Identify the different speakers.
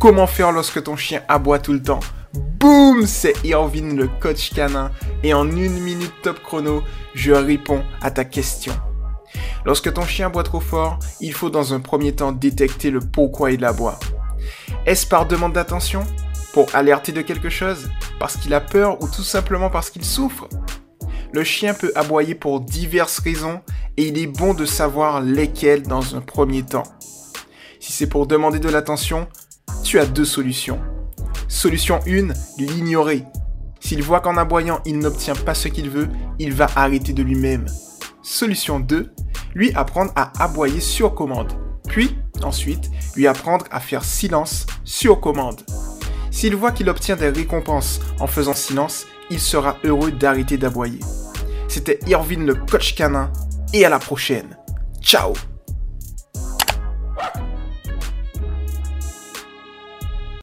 Speaker 1: Comment faire lorsque ton chien aboie tout le temps Boum C'est Irvin le coach canin et en une minute top chrono, je réponds à ta question. Lorsque ton chien aboie trop fort, il faut dans un premier temps détecter le pourquoi il aboie. Est-ce par demande d'attention? Pour alerter de quelque chose? Parce qu'il a peur ou tout simplement parce qu'il souffre? Le chien peut aboyer pour diverses raisons et il est bon de savoir lesquelles dans un premier temps. Si c'est pour demander de l'attention, tu as deux solutions. Solution 1, l'ignorer. S'il voit qu'en aboyant il n'obtient pas ce qu'il veut, il va arrêter de lui-même. Solution 2, lui apprendre à aboyer sur commande. Puis, ensuite, lui apprendre à faire silence sur commande. S'il voit qu'il obtient des récompenses en faisant silence, il sera heureux d'arrêter d'aboyer. C'était Irvin le coach canin et à la prochaine. Ciao